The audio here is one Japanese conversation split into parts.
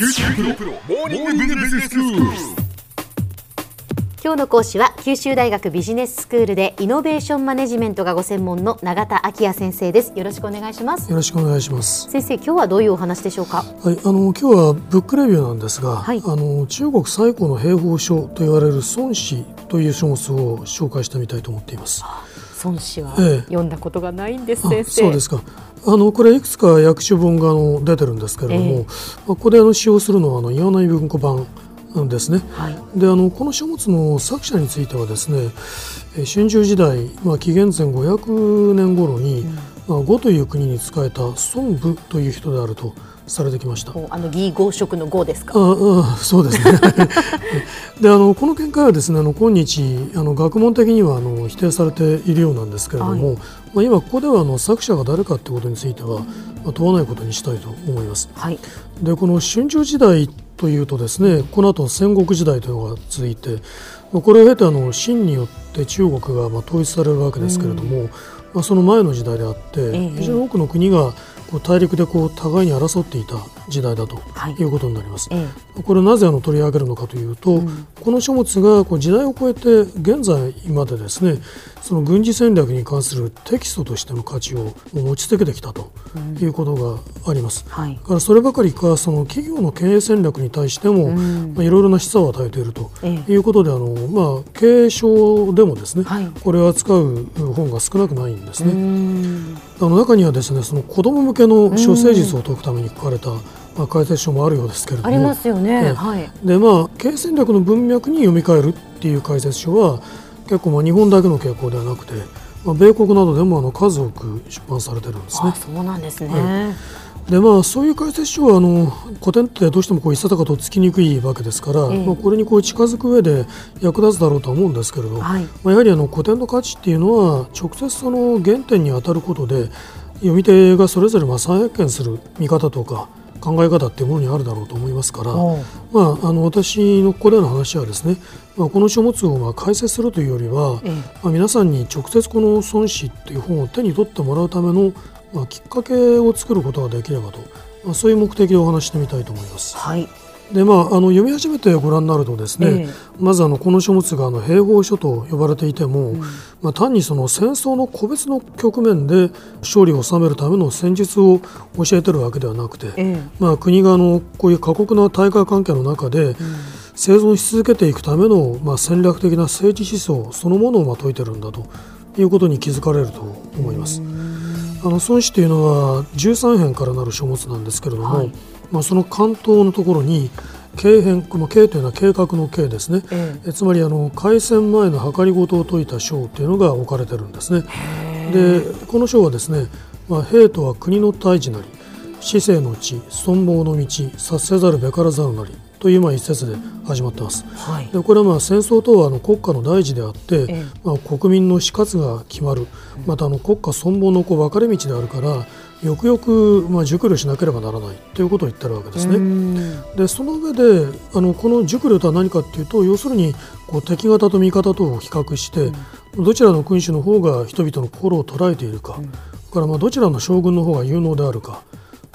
九州大学モーニングビジネススクール。今日の講師は九州大学ビジネススクールでイノベーションマネジメントがご専門の永田昭也先生ですよろしくお願いしますよろしくお願いします。先生今日はどういうお話でしょうか？はい、あの今日はブックレビューなんですが、はいあの中国最古の兵法書と言われる孫子という書物を紹介してみたいと思っています。孫子はええ読んだことがないんです、あ先生そうですか。あのこれいくつか訳種本があの出てるんですけれども、ええまあここであの使用するのはあの岩内文庫版ですね。はいであのこの書物の作者についてはですねえー春秋時代、まあ、紀元前500年頃に、まあ、呉という国に仕えた孫武という人であるとされてきました。あの義合色の合ですか？ああそうですね であのこの見解はですねあの今日あの学問的にはあの否定されているようなんですけれども、まあ、今ここではあの作者が誰かということについては、まあ、問わないことにしたいと思います。はいでこの春秋時代というとですねこの後戦国時代というのが続いてまあこれを経てあの秦によって中国がまあ統一されるわけですけれども、まあ、その前の時代であって、ええ。非常に多くの国がこう大陸でこう互いに争っていた時代だとはい。いうことになります。えこれをなぜあの取り上げるのかというと、この書物がこう時代を超えて現在までですねその軍事戦略に関するテキストとしての価値を持ち続けてきたということがあります。えはい。だからそればかりかその企業の経営戦略に対しても、ん。まあ、いろいろな示唆を与えているとええ。いうことであの、まあ、経営書でもですね、はい。これを扱う本が少なくないんですうね。ん。あの中にはですねその子ども向けの処世術を解くために書かれた、まあ、解説書もあるようですけれども。ありますよね、ええ。はい。でまあ経営戦略の文脈に読み替えるっていう解説書は結構まあ日本だけの傾向ではなくて、まあ、米国などでもあの数多く出版されてるんですね。あ。そうなんですね、はでまあそういう解説書はあの古典ってどうしてもこう一冊かとつきにくいわけですから、ええ。まあ、これにこう近づく上で役立つだろうとは思うんですけれど、はい。まあ、やはりあの古典の価値っていうのは直接その原点に当たることで読み手がそれぞれまあ再発見する見方とか考え方っていうものにあるだろうと思いますから、まあ、あの私のここでの話はですね、まあ、この書物をまあ解説するというよりは、ええ。まあ、皆さんに直接この孫子っていう本を手に取ってもらうための、まあ、きっかけを作ることができればと、まあ、そういう目的でお話ししてみたいと思います。はいでまあ、あの読み始めてご覧になるとですね、ええ。まずあのこの書物があの兵法書と呼ばれていても、まあ、単にその戦争の個別の局面で勝利を収めるための戦術を教えてるわけではなくて、ええ。まあ、国があのこういう過酷な大会関係の中で生存し続けていくための、まあ、戦略的な政治思想そのものをまあ説いてるんだということに気づかれると思います。あの孫子というのは13編からなる書物なんですけれども、はいまあ、その関東のところに経編この経というのは計画の経ですね、ええ。つまりあの開戦前の計りごとを説いた章というのが置かれてるんですね。でこの章はですね、まあ、兵とは国の大事なり市政の地存亡の道察せざるべからざるなりというまあ一節で始まってます。はい。でこれはまあ戦争とはあの国家の大事であって、ええ。まあ、国民の死活が決まる。またあの国家存亡のこう分かれ道であるからよくよくまあ熟慮しなければならないということを言ってるわけですね。うん。でその上であのこの熟慮とは何かっていうと要するにこう敵方と味方とを比較して、どちらの君主の方が人々の心を捉えているか、それからまあどちらの将軍の方が有能であるか。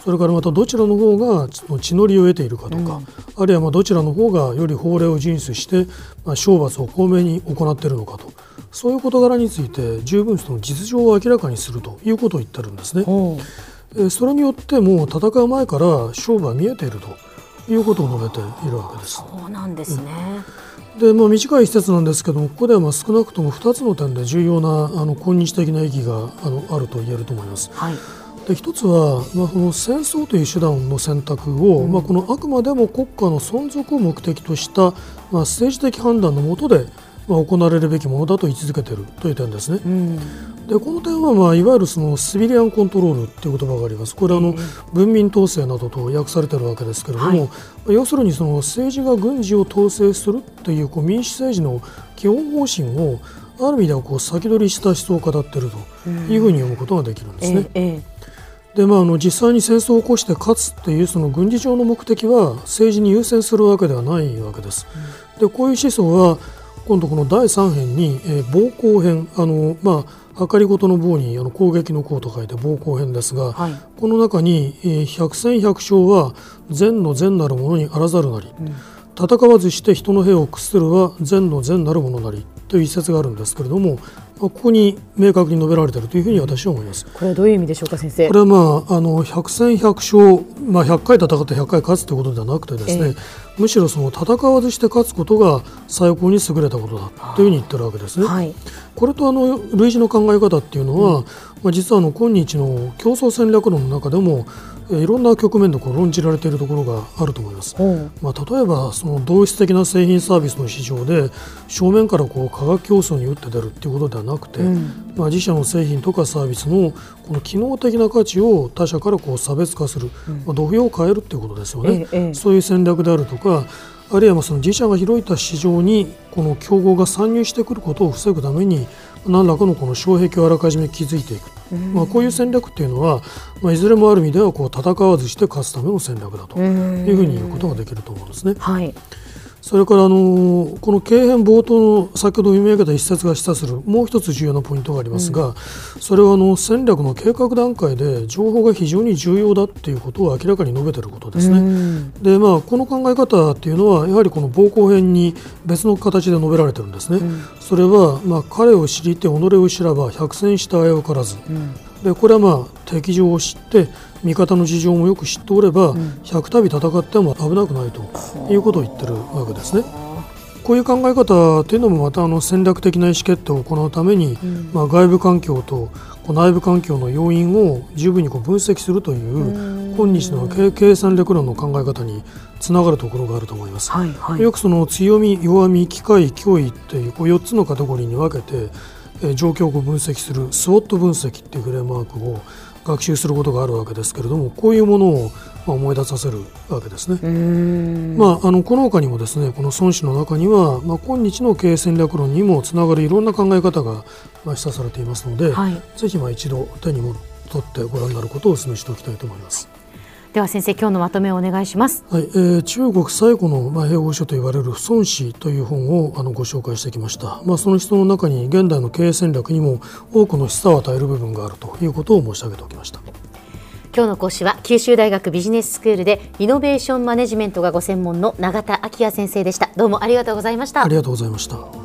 それからまたどちらの方がその地の利を得ているかとか、あるいはまあどちらの方がより法令を遵守して、まあ、懲罰を公明に行っているのかとそういう事柄について十分その実情を明らかにするということを言ってるんですね。それによってもう戦う前から勝負は見えているということを述べているわけです。そうなんですね、で、まあ、短い一節なんですけどもここではまあ少なくとも2つの点で重要なあの今日的な意義があのあると言えると思います。はいで一つは、まあ、この戦争という手段の選択を、まあ、このあくまでも国家の存続を目的とした、まあ、政治的判断のもとで、まあ、行われるべきものだと位置づけているという点ですね。うんでこの点は、まあ、いわゆるそのシビリアンコントロールという言葉があります。これはあの、文民統制などと訳されているわけですけれども、はいまあ要するにその政治が軍事を統制するというこう民主政治の基本方針をある意味ではこう先取りした思想を語っているというふうに読むことができるんですね。えええでまあ、あの実際に戦争を起こして勝つというその軍事上の目的は政治に優先するわけではないわけです。でこういう思想は今度この第3編に、えー暴行編あの、まあ、明かりごとの棒にあの攻撃の攻と書いて暴行編ですが、はい。この中に、えー百戦百勝は善の善なるものにあらざるなり、戦わずして人の兵を屈するは善の善なるものなりという一節があるんですけれども、まあここに明確に述べられているというふうに私は思います。これはどういう意味でしょうか先生？これはまああの百戦百勝、まあ、100回戦って100回勝つということではなくてですね、えむしろその戦わずして勝つことが最高に優れたことだというふうに言ってるわけですね。はいこれとあの類似の考え方っていうのは、まあ、実はあの今日の競争戦略論の中でもえーいろんな局面でこう論じられているところがあると思います。まあ、例えばその同質的な製品サービスの市場で正面からこう価格競争に打って出るっていうことではなくて、うん。まあ、自社の製品とかサービスのこの機能的な価値を他社からこう差別化する、まあ、土俵を変えるっていうことですよね、ええええ。そういう戦略であるとかあるいはまあその自社が広いた市場にこの競合が参入してくることを防ぐために何らかのこの障壁をあらかじめ築いていく、まあ、こういう戦略っていうのは、まあ、いずれもある意味ではこう戦わずして勝つための戦略だというふうに言うことができると思うんですね。はいそれからあのこの経編冒頭の先ほど読み上げた一節が示唆するもう一つ重要なポイントがありますが、それはあの戦略の計画段階で情報が非常に重要だっていうことを明らかに述べていることですね。うん。でまあ、この考え方っていうのはやはりこの暴行編に別の形で述べられてるんですね。それは、まあ、彼を知りて己を知らば百戦した危うからず、でこれはまあ敵情を知って味方の事情もよく知っておれば、百度戦っても危なくないということを言ってるわけですね。こういう考え方というのもまたあの戦略的な意思決定を行うために、まあ、外部環境と内部環境の要因を十分にこう分析するという今日の経経営戦略論の考え方につながるところがあると思います。はいはい。よくその強み、弱み、機会、脅威っていうこう4つのカテゴリーに分けて、えー状況を分析するスウォット分析っていうフレームワークを学習することがあるわけですけれどもこういうものをまあ思い出させるわけですね。うんまあ、あのこの他にもですねこの孫子の中には、まあ、今日の経営戦略論にもつながるいろんな考え方がまあ示唆されていますので、はいぜひまあ一度手にも取ってご覧になることをお勧めしておきたいと思います。では先生今日のまとめをお願いします。はいえー中国最古の、まあ、兵法書と言われる孫子という本をあのご紹介してきました、まあ、その人の中に現代の経営戦略にも多くの示唆を与える部分があるということを申し上げておきました。今日の講師は九州大学ビジネススクールでイノベーションマネジメントがご専門の永田昭也先生でした。どうもありがとうございました。ありがとうございました